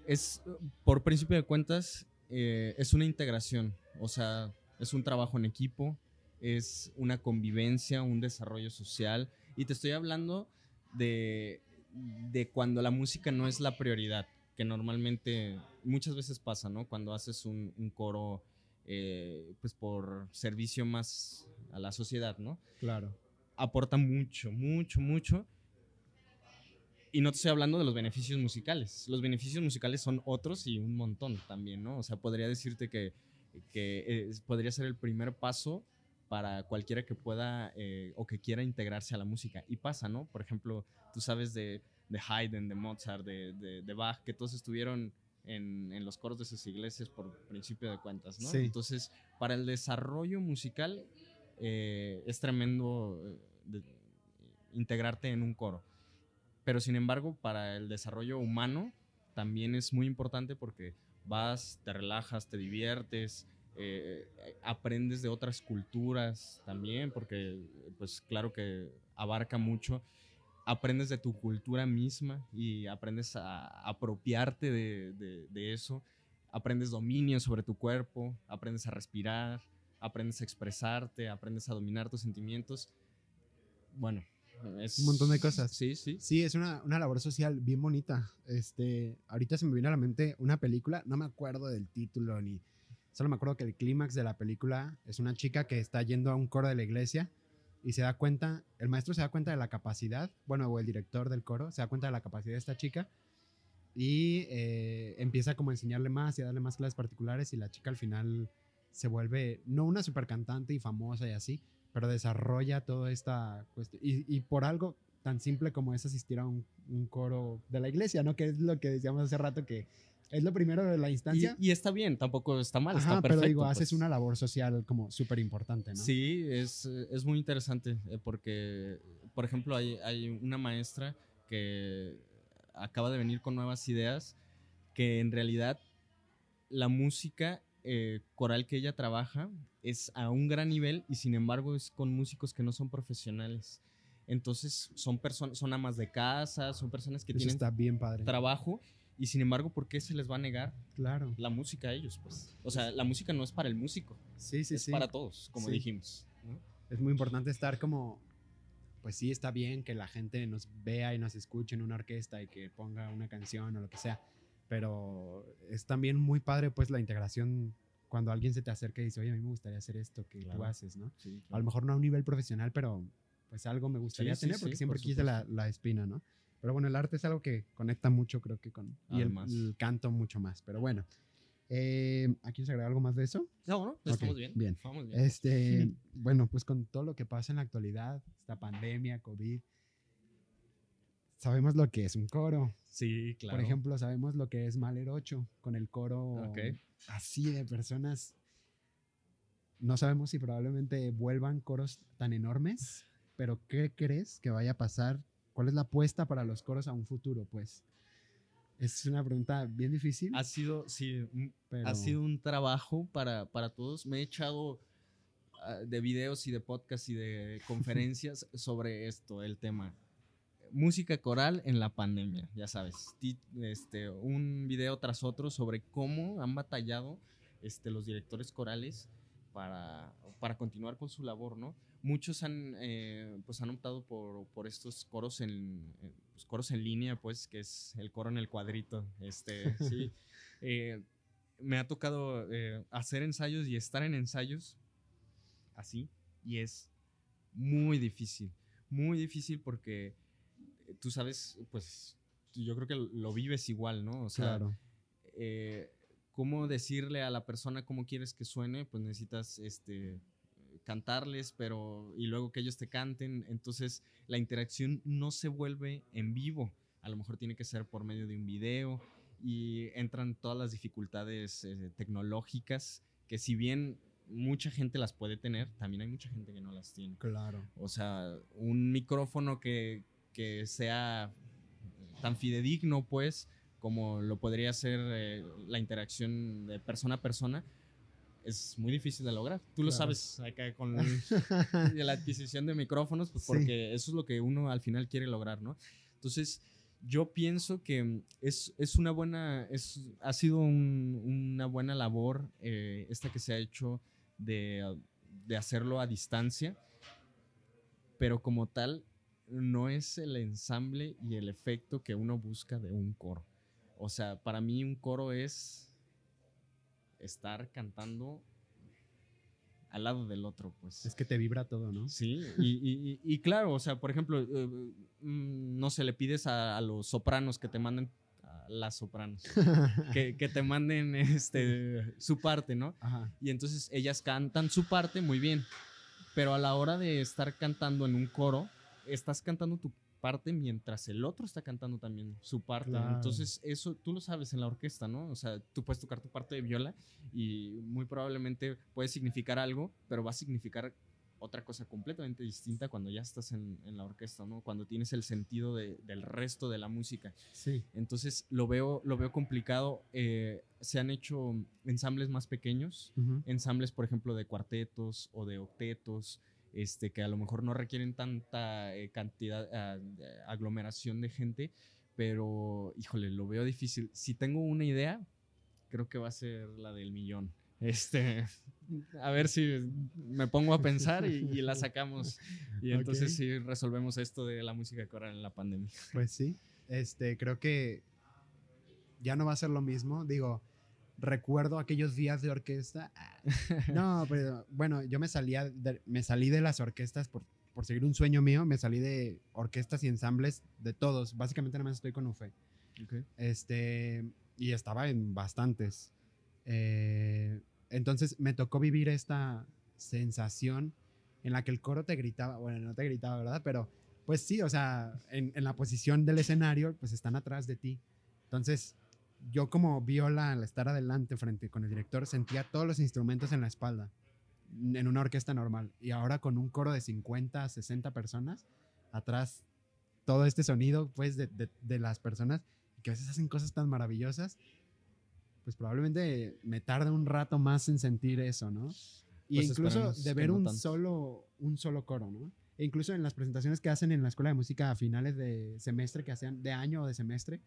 es por principio de cuentas, eh, es una integración, o sea, es un trabajo en equipo, es una convivencia, un desarrollo social, y te estoy hablando de, de cuando la música no es la prioridad, que normalmente muchas veces pasa, ¿no? Cuando haces un, un coro, eh, pues por servicio más a la sociedad, ¿no? Claro. aporta mucho, mucho, mucho. Y no te estoy hablando de los beneficios musicales. Los beneficios musicales son otros y un montón también, ¿no? O sea, podría decirte que, que es- podría ser el primer paso para cualquiera que pueda eh, o que quiera integrarse a la música. Y pasa, ¿no? Por ejemplo, tú sabes de, de Haydn, de Mozart, de, de- de Bach, que todos estuvieron en, en los coros de sus iglesias por principio de cuentas, ¿no? Sí. Entonces, para el desarrollo musical eh, es tremendo eh, integrarte en un coro. Pero sin embargo, para el desarrollo humano también es muy importante porque vas, te relajas, te diviertes, eh, aprendes de otras culturas también, porque pues claro que abarca mucho. Aprendes de tu cultura misma y aprendes a apropiarte de, de- de eso. Aprendes dominio sobre tu cuerpo, aprendes a respirar, aprendes a expresarte, aprendes a dominar tus sentimientos. Bueno, es Un montón de cosas. Sí, sí. Sí, es una, una labor social bien bonita. Este, ahorita se me viene a la mente una película, no me acuerdo del título ni... Solo me acuerdo que el clímax de la película es una chica que está yendo a un coro de la iglesia y se da cuenta, el maestro se da cuenta de la capacidad, bueno, o el director del coro se da cuenta de la capacidad de esta chica y eh, empieza como a enseñarle más y a darle más clases particulares y la chica al final se vuelve, no una super cantante y famosa y así, pero desarrolla toda esta cuestión. Y, por algo tan simple como es asistir a un, un coro de la iglesia, ¿no? Que es lo que decíamos hace rato, que es lo primero de la Y, instancia. y está bien, tampoco está mal, Ajá, está perfecto. pero digo, pues. haces una labor social como súper importante, ¿no? Sí, es, es muy interesante eh, porque, por ejemplo, hay, hay una maestra que acaba de venir con nuevas ideas que en realidad la música eh, coral que ella trabaja es a un gran nivel y sin embargo es con músicos que no son profesionales. Entonces son personas, son amas de casa, son personas que Eso tienen está bien padre. trabajo y sin embargo, ¿por qué se les va a negar Claro. la música a ellos? Pues, o sea, la música no es para el músico, Sí, sí, es sí. para todos, como Sí. dijimos. ¿no? Es muy importante estar como, pues sí, está bien que la gente nos vea y nos escuche en una orquesta y que ponga una canción o lo que sea, pero es también muy padre pues la integración cuando alguien se te acerca y dice, oye, a mí me gustaría hacer esto que tú Claro. haces, ¿no? Sí, A lo mejor no a un nivel profesional, pero pues algo me gustaría Sí, tener porque siempre por quise la, la espina, ¿no? Pero bueno, el arte es algo que conecta mucho, creo que con... Y el, canto mucho más. Pero bueno, eh, ¿aquí se agrega algo más de eso? No, no, Ok, estamos bien. bien. Vamos bien. Este, bueno, pues con todo lo que pasa en la actualidad, esta pandemia, COVID, sabemos lo que es un coro. Sí, claro. Por ejemplo, sabemos lo que es Maler 8 con el coro así de personas. No sabemos si probablemente vuelvan coros tan enormes, pero ¿qué crees que vaya a pasar? ¿Cuál es la apuesta para los coros a un futuro? Pues es una pregunta bien difícil, Ha sido, sí, pero Ha sido un trabajo para, para todos. Me he echado ah, de videos y de podcasts y de conferencias sobre esto, el tema. Música coral en la pandemia, ya sabes. Este, un video tras otro sobre cómo han batallado este, los directores corales para, para continuar con su labor, ¿no? Muchos han, eh, pues han optado por, por estos coros en, pues, coros en línea, pues, que es el coro en el cuadrito. Este, sí. Eh, me ha tocado eh, hacer ensayos y estar en ensayos así, y es muy difícil, muy difícil porque tú sabes, pues yo creo que lo vives igual, ¿no? O sea, claro. cómo decirle a la persona cómo quieres que suene, pues necesitas este cantarles, pero y luego que ellos te canten, entonces la interacción no se vuelve en vivo. A lo mejor tiene que ser por medio de un video y entran todas las dificultades eh, tecnológicas que si bien mucha gente las puede tener, también hay mucha gente que no las tiene. Claro. O sea, un micrófono que, que sea tan fidedigno, pues, como lo podría ser eh, la interacción de persona a persona, es muy difícil de lograr. Tú lo Claro. sabes acá con la adquisición de micrófonos, pues Sí. porque eso es lo que uno al final quiere lograr, ¿no? Entonces, yo pienso que es, es una buena, es, ha sido un- una buena labor eh, esta que se ha hecho de, de hacerlo a distancia, pero como tal, no es el ensamble y el efecto que uno busca de un coro. O sea, para mí un coro es estar cantando al lado del otro, pues. Es que te vibra todo, ¿no? Sí, y, y- y- y claro, o sea, por ejemplo, eh, mm, no sé, le pides a, a los sopranos que te manden, a las sopranos, que, que te manden este, su parte, ¿no? Ajá. Y entonces ellas cantan su parte muy bien, pero a la hora de estar cantando en un coro, estás cantando tu parte mientras el otro está cantando también su parte. Claro. Entonces eso tú lo sabes en la orquesta, ¿no? O sea, tú puedes tocar tu parte de viola y muy probablemente puede significar algo, pero va a significar otra cosa completamente distinta cuando ya estás en, en la orquesta, ¿no? Cuando tienes el sentido de- del resto de la música. Sí. Entonces lo veo, lo veo complicado. Eh, se han hecho ensambles más pequeños, ensambles, por ejemplo, de cuartetos o de octetos, este, que a lo mejor no requieren tanta eh, cantidad, ah, aglomeración de gente, pero, híjole, lo veo difícil. Si tengo una idea, creo que va a ser la del millón. Este, a ver si me pongo a pensar y, y la sacamos. Y entonces Ok. sí resolvemos esto de la música coral en la pandemia. Pues sí, este, creo que ya no va a ser lo mismo. Digo, recuerdo aquellos días de orquesta. Ah, No, pero bueno, yo me salía de, me salí de las orquestas por, por seguir un sueño mío. Me salí de orquestas y ensambles de todos. Básicamente nada más estoy con UFE. Este, y estaba en bastantes. Eh, entonces me tocó vivir esta sensación en la que el coro te gritaba, bueno, no te gritaba, ¿verdad? Pero pues sí, o sea, en, en la posición del escenario, pues están atrás de ti. Entonces, yo como viola al estar adelante frente con el director, sentía todos los instrumentos en la espalda, en una orquesta normal. Y ahora con un coro de 50, 60 personas, atrás todo este sonido, pues, de, de- de las personas que a veces hacen cosas tan maravillosas, pues probablemente me tarde un rato más en sentir eso, ¿no? Y Pues incluso de ver no un tanto. solo, un solo coro, ¿no? E incluso en las presentaciones que hacen en la escuela de música a finales de semestre, que hacían de año o de semestre,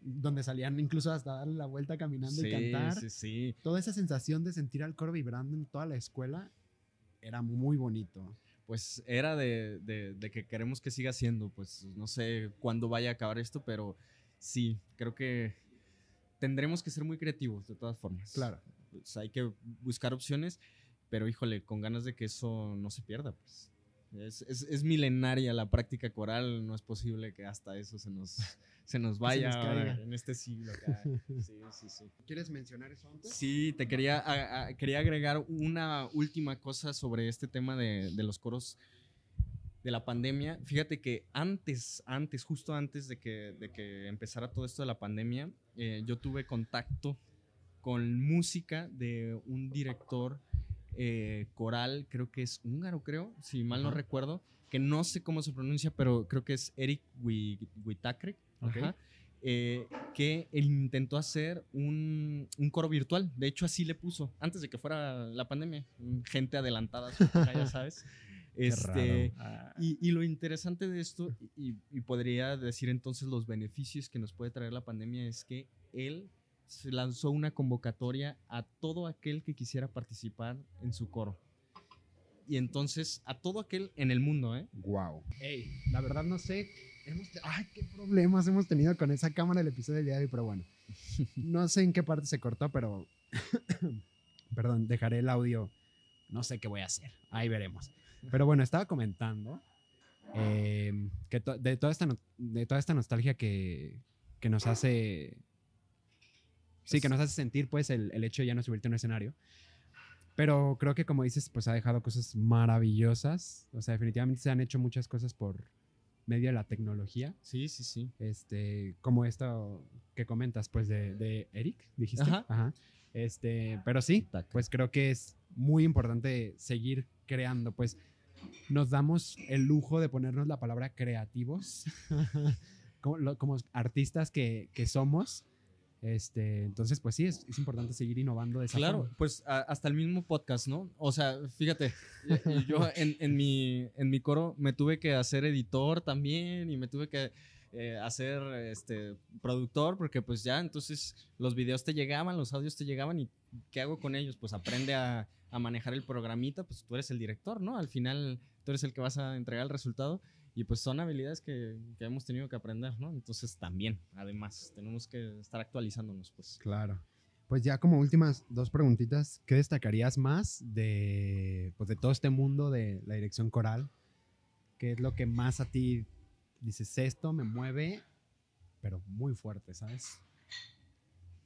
donde salían incluso hasta darle la vuelta caminando y cantar, sí, sí. toda esa sensación de sentir al coro vibrando en toda la escuela era muy bonito. pues era de, de- de que queremos que siga siendo, pues no sé cuándo vaya a acabar esto, pero sí, creo que tendremos que ser muy creativos de todas formas. Claro. Pues, hay que buscar opciones, pero híjole, con ganas de que eso no se pierda, pues. Es, es- es milenaria la práctica coral, no es posible que hasta eso se nos, se nos vaya nos ahora caiga. en este siglo. acá. Sí, sí, sí. ¿Quieres mencionar eso antes? Sí, te quería, a- a- quería agregar una última cosa sobre este tema de, de los coros de la pandemia. Fíjate que antes, antes, justo antes de que, de que empezara todo esto de la pandemia, eh, yo tuve contacto con música de un director eh, coral, creo que es húngaro, creo, si mal no recuerdo, que no sé cómo se pronuncia, pero creo que es Eric Wi- Witakrek. Ok. Ajá eh, que él intentó hacer un, un coro virtual. De hecho, así le puso, antes de que fuera la pandemia. mm, Gente adelantada, ya sabes. Este, y, y lo interesante de esto, y, y podría decir entonces los beneficios que nos puede traer la pandemia, es que él se lanzó una convocatoria a todo aquel que quisiera participar en su coro. Y entonces, a todo aquel en el mundo, ¿eh? Wow. Ey, la verdad no sé. Hemos Ay, qué problemas hemos tenido con esa cámara el episodio del día de hoy, pero bueno. No sé en qué parte se cortó, pero. Perdón, dejaré el audio. No sé qué voy a hacer. Ahí veremos. Pero bueno, estaba comentando eh, que to- de, toda esta no- de toda esta nostalgia que, que nos hace. Sí, que nos hace sentir, pues, el, el hecho de ya no subirte a un escenario. Pero creo que, como dices, pues ha dejado cosas maravillosas. O sea, definitivamente se han hecho muchas cosas por medio de la tecnología. Sí, sí, sí. Este, como esto que comentas, pues, de, de Eric, dijiste. Ajá. Este, pero sí, pues creo que es muy importante seguir creando, pues nos damos el lujo de ponernos la palabra creativos como, como artistas que, que somos. Este, entonces, pues sí, es, es importante seguir innovando de esa Claro, forma. pues a- hasta el mismo podcast, ¿no? O sea, fíjate, yo en, en mi, en mi coro me tuve que hacer editor también y me tuve que eh, hacer este, productor porque pues ya entonces los videos te llegaban, los audios te llegaban y ¿qué hago con ellos? Pues aprende a, a manejar el programita, pues tú eres el director, ¿no? Al final tú eres el que vas a entregar el resultado y pues son habilidades que, que hemos tenido que aprender, ¿no? Entonces también, además, tenemos que estar actualizándonos, pues. Claro. Pues ya como últimas dos preguntitas, ¿qué destacarías más de, pues de todo este mundo de la dirección coral? ¿Qué es lo que más a ti dices, esto me mueve, pero muy fuerte, ¿sabes?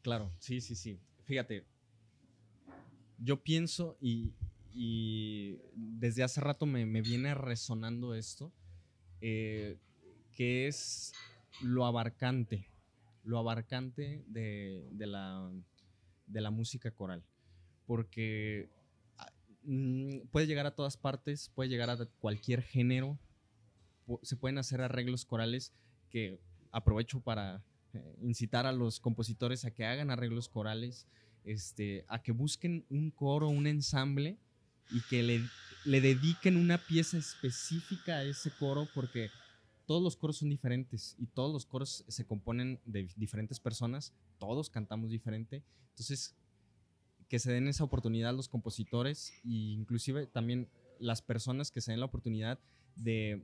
Claro, sí, sí, sí. Fíjate, yo pienso y, y desde hace rato me, me viene resonando esto, eh, que es lo abarcante, lo abarcante de, de la, de la música coral. Porque ah, mm, puede llegar a todas partes, puede llegar a cualquier género, se pueden hacer arreglos corales que aprovecho para eh, incitar a los compositores a que hagan arreglos corales, este, a que busquen un coro, un ensamble y que le, le dediquen una pieza específica a ese coro porque todos los coros son diferentes y todos los coros se componen de diferentes personas, todos cantamos diferente, entonces que se den esa oportunidad los compositores e inclusive también las personas que se den la oportunidad de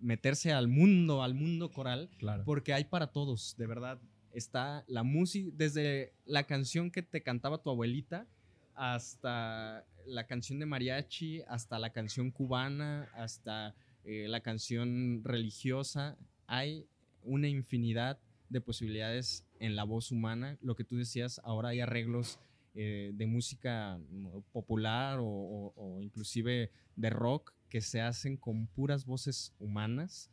meterse al mundo, al mundo coral, Claro. porque hay para todos, de verdad. Está la música, desde la canción que te cantaba tu abuelita, hasta la canción de mariachi, hasta la canción cubana, hasta eh, la canción religiosa. Hay una infinidad de posibilidades en la voz humana. Lo que tú decías, ahora hay arreglos eh, de música mm, popular o, o- o inclusive de rock que se hacen con puras voces humanas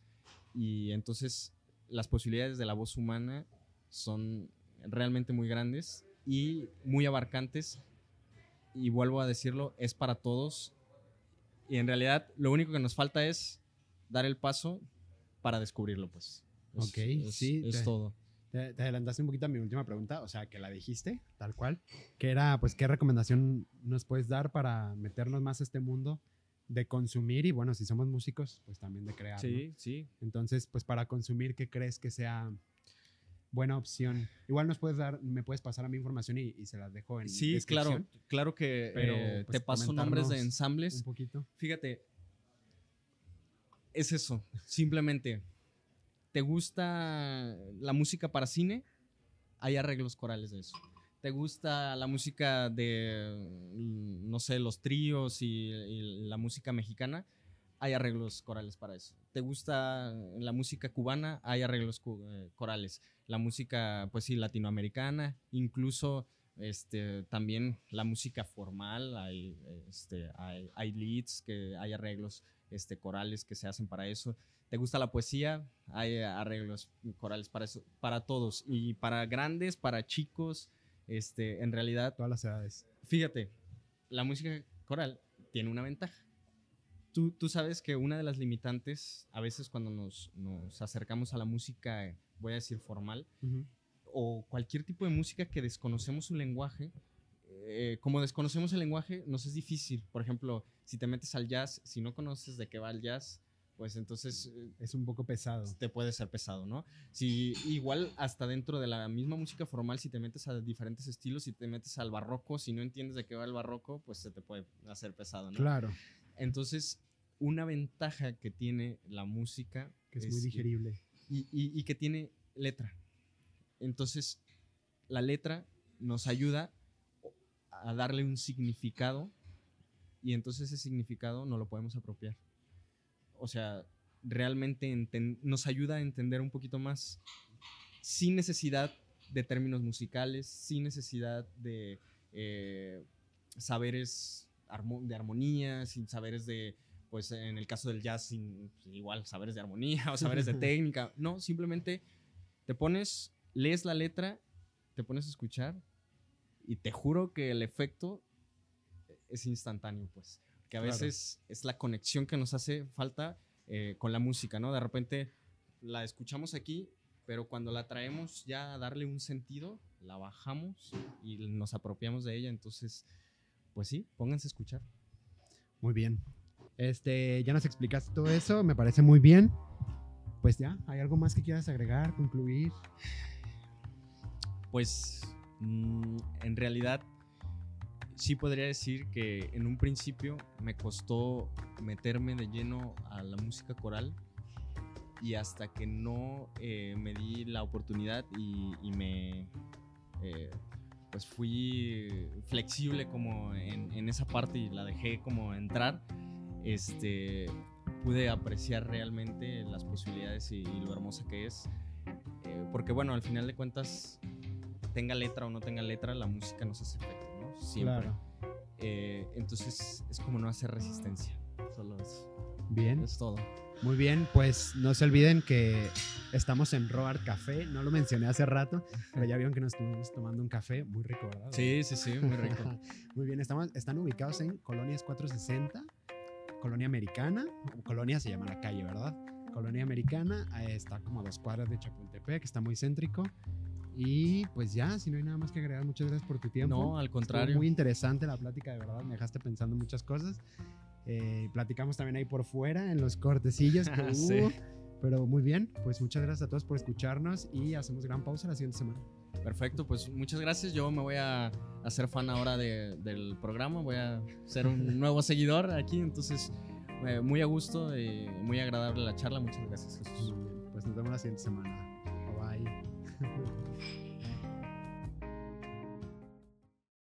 y entonces las posibilidades de la voz humana son realmente muy grandes y muy abarcantes y vuelvo a decirlo, es para todos y en realidad lo único que nos falta es dar el paso para descubrirlo pues. Es- Ok, es- sí, Es te- todo. Te, te adelantaste un poquito a mi última pregunta, o sea, que la dijiste, tal cual, que era, pues, ¿qué recomendación nos puedes dar para meternos más a este mundo de consumir y, bueno, si somos músicos, pues también de crear, ¿no? Sí, sí. Entonces, pues, para consumir, ¿qué crees que sea buena opción? Igual nos puedes dar, me puedes pasar a mi información y, y se las dejo en Sí, claro, claro que Pero, eh, pues, te paso nombres de ensambles. un poquito. Fíjate, es eso, simplemente. ¿Te gusta la música para cine? Hay arreglos corales de eso. ¿Te gusta la música de, mm, no sé, los tríos y, y la música mexicana? Hay arreglos corales para eso. ¿Te gusta la música cubana? Hay arreglos eh, corales. La música, pues sí, latinoamericana, incluso este, también la música formal, hay, este, hay, leads, que hay arreglos este, corales que se hacen para eso. ¿Te gusta la poesía? Hay arreglos corales para eso, para todos, y para grandes, para chicos, este, en realidad. Todas las edades. Fíjate, la música coral tiene una ventaja. Tú, tú sabes que una de las limitantes, a veces cuando nos, nos acercamos a la música, voy a decir formal, o cualquier tipo de música que desconocemos su lenguaje, eh, como desconocemos el lenguaje, nos es difícil. Por ejemplo, si te metes al jazz, si no conoces de qué va el jazz, pues entonces eh, es un poco pesado. Te puede ser pesado, ¿no? Si igual hasta dentro de la misma música formal, si te metes a diferentes estilos, si te metes al barroco, si no entiendes de qué va el barroco, pues se te puede hacer pesado, ¿no? Claro. Entonces, una ventaja que tiene la música que es, muy digerible y, y que tiene letra. Entonces, la letra nos ayuda a darle un significado y entonces ese significado no lo podemos apropiar. O sea, realmente nos ayuda a entender un poquito más sin necesidad de términos musicales, sin necesidad de eh, saberes de armonía, sin saberes de, pues en el caso del jazz, sin, pues, igual saberes de armonía o saberes de técnica. No, simplemente te pones lees la letra, te pones a escuchar y te juro que el efecto es instantáneo, pues. Que a veces es la conexión que nos hace falta eh, con la música, ¿no? De repente la escuchamos aquí, pero cuando la traemos ya a darle un sentido, la bajamos y nos apropiamos de ella. Entonces, pues sí, pónganse a escuchar. Muy bien. Este, ya nos explicaste todo eso, me parece muy bien. Pues ya, ¿hay algo más que quieras agregar, concluir? Pues mm, en realidad sí podría decir que en un principio me costó meterme de lleno a la música coral y hasta que no eh, me di la oportunidad y, me eh, pues fui flexible como en, esa parte y la dejé como entrar este pude apreciar realmente las posibilidades y, lo hermosa que es eh, porque bueno al final de cuentas tenga letra o no tenga letra, la música nos hace efecto, ¿no? Siempre. Eh, entonces es como no hacer resistencia. Solo es. Bien. Es todo. Muy bien, pues no se olviden que estamos en Roar Café. No lo mencioné hace rato, pero ya vieron que nos estuvimos tomando un café muy rico, ¿verdad? Sí, sí, sí, muy rico. muy bien, estamos, están ubicados en Colonias 460, Colonia Americana. Colonia se llama la calle, ¿verdad? Colonia Americana, está como a dos cuadras de Chapultepec, está muy céntrico. Y pues ya, si no hay nada más que agregar, muchas gracias por tu tiempo. No, al contrario. muy interesante la plática, de verdad, me dejaste pensando muchas cosas. Eh, platicamos también ahí por fuera, en los cortecillos que hubo. Pero muy bien, pues muchas gracias a todos por escucharnos y hacemos gran pausa la siguiente semana. Perfecto, pues muchas gracias. Yo me voy a hacer fan ahora del programa, voy a ser un nuevo seguidor aquí, entonces eh, muy a gusto y muy agradable la charla. Muchas gracias, Jesús. Pues nos vemos la siguiente semana.